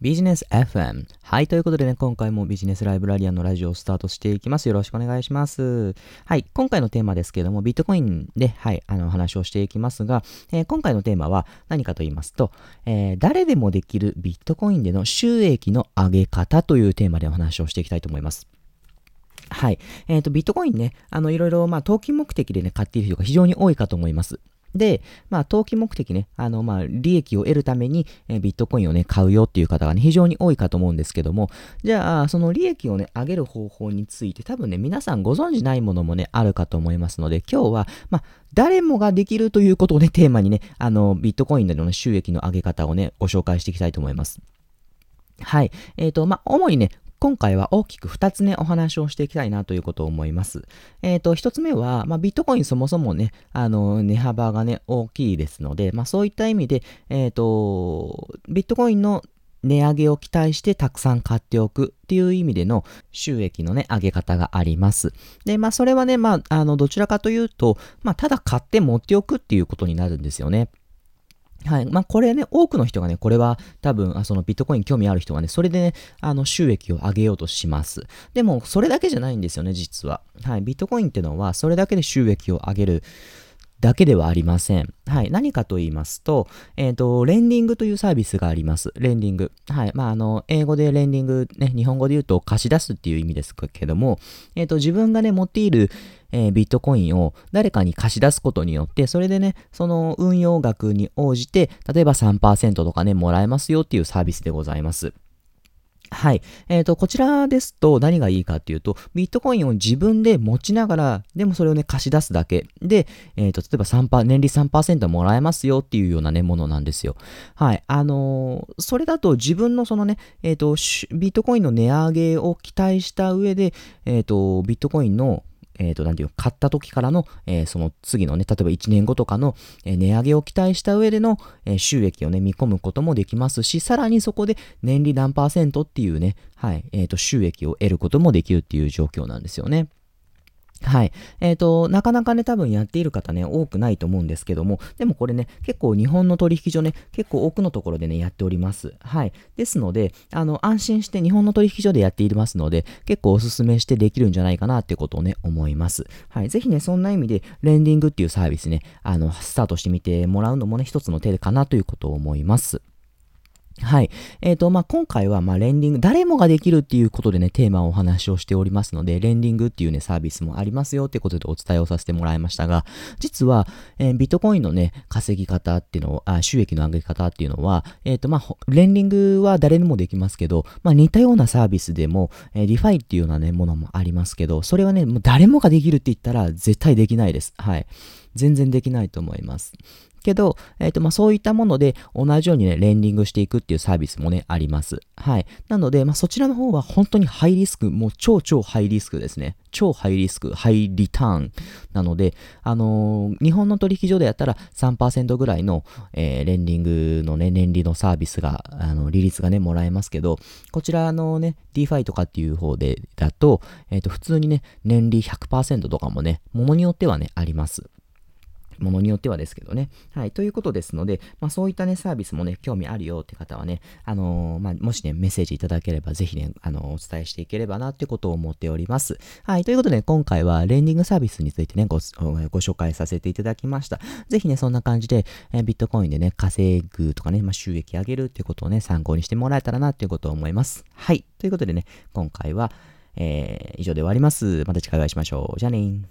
ビジネス FM。はい。ということでね、今回もビジネスライブラリアンのラジオをスタートしていきます。よろしくお願いします。はい。今回のテーマですけども、ビットコインで、はい、あの、話をしていきますが、えー、今回のテーマは何かと言いますと、えー、誰でもできるビットコインでの収益の上げ方というテーマでお話をしていきたいと思います。はい。えっ、ー、と、ビットコインね、あの、いろいろ、まあ、投機目的でね、買っている人が非常に多いかと思います。で、まあ、投機目的ね、あの、まあ、利益を得るために、えビットコインをね、買うよっていう方がね、非常に多いかと思うんですけども、じゃあ、その利益をね、上げる方法について、多分ね、皆さんご存知ないものもね、あるかと思いますので、今日は、まあ、誰もができるということをね、テーマにね、あの、ビットコインでの、収益の上げ方をね、ご紹介していきたいと思います。はい。えっ、ー、と、まあ、主にね、今回は大きく2つね、お話をしていきたいなということを思います。えっ、ー、と、1つ目は、まあ、ビットコインそもそもね、あの、値幅がね、大きいですので、まあ、そういった意味で、えっ、ー、と、ビットコインの値上げを期待してたくさん買っておくっていう意味での収益のね、上げ方があります。で、まあそれはね、まあ、あの、どちらかというと、まあただ買って持っておくっていうことになるんですよね。はい。まあ、これね、多くの人がね、これは多分、あそのビットコイン興味ある人はね、それでね、あの、収益を上げようとします。でも、それだけじゃないんですよね、実は。はい。ビットコインってのは、それだけで収益を上げるだけではありません。はい。何かと言いますと、えっ、ー、と、レンディングというサービスがあります。レンディング。はい。まあ、あの、英語でレンディング、ね、日本語で言うと貸し出すっていう意味ですけども、えっ、ー、と、自分がね、持っている、えー、ビットコインを誰かに貸し出すことによって、それでね、その運用額に応じて、例えば3%とかね、もらえますよっていうサービスでございます。はい。えっ、ー、と、こちらですと何がいいかっていうと、ビットコインを自分で持ちながら、でもそれをね、貸し出すだけで、えっ、ー、と、例えば3%、年利3%もらえますよっていうようなね、ものなんですよ。はい。あのー、それだと自分のそのね、えっ、と、ビットコインの値上げを期待した上で、えっ、と、ビットコインのえっ、ー、と、なんていう買った時からの、えー、その次のね、例えば1年後とかの、え、値上げを期待した上での、え収益をね、見込むこともできますし、さらにそこで年利何パーセントっていうね、はい、えっ、と、収益を得ることもできるっていう状況なんですよね。はい。えっ、ー、と、なかなかね、多分やっている方ね、多くないと思うんですけども、でもこれね、結構日本の取引所ね、結構多くのところでね、やっております。はい。ですので、あの、安心して日本の取引所でやっていますので、結構おすすめしてできるんじゃないかなってことをね、思います。はい。ぜひね、そんな意味で、レンディングっていうサービスね、あの、スタートしてみてもらうのもね、一つの手かなということを思います。はい。えっ、ー、と、まあ、今回は、まレンディング、誰もができるっていうことでね、テーマをお話をしておりますので、レンディングっていうね、サービスもありますよってことでお伝えをさせてもらいましたが、実は、えー、ビットコインのね、稼ぎ方っていうのをあ、収益の上げ方っていうのは、えっ、ー、と、まあ、レンディングは誰にもできますけど、まあ、似たようなサービスでも、えー、リファイっていうようなね、ものもありますけど、それはね、もう誰もができるって言ったら、絶対できないです。はい。全然できないと思います。けど、えっ、ー、と、まあ、そういったもので同じようにね、レンディングしていくっていうサービスもね、あります。はい。なので、まあ、そちらの方は本当にハイリスク、もう超超ハイリスクですね。超ハイリスク、ハイリターンなので、あのー、日本の取引所でやったら3%ぐらいの、えー、レンディングのね、年利のサービスが、あの、利率がね、もらえますけど、こちらのね、DeFi とかっていう方で、だと、えっ、と、普通にね、年利100%とかもね、ものによってはね、あります。ものによってはですけどね。はい。ということですので、まあそういったね、サービスもね、興味あるよって方はね、あのー、まあもしね、メッセージいただければ、ぜひね、あのー、お伝えしていければなってことを思っております。はい。ということで、今回はレンディングサービスについてね、ご、ご紹介させていただきました。ぜひね、そんな感じで、えー、ビットコインでね、稼ぐとかね、まあ収益上げるってことをね、参考にしてもらえたらなっていうことを思います。はい。ということでね、今回は、えー、以上で終わります。また次回お会いしましょう。じゃあね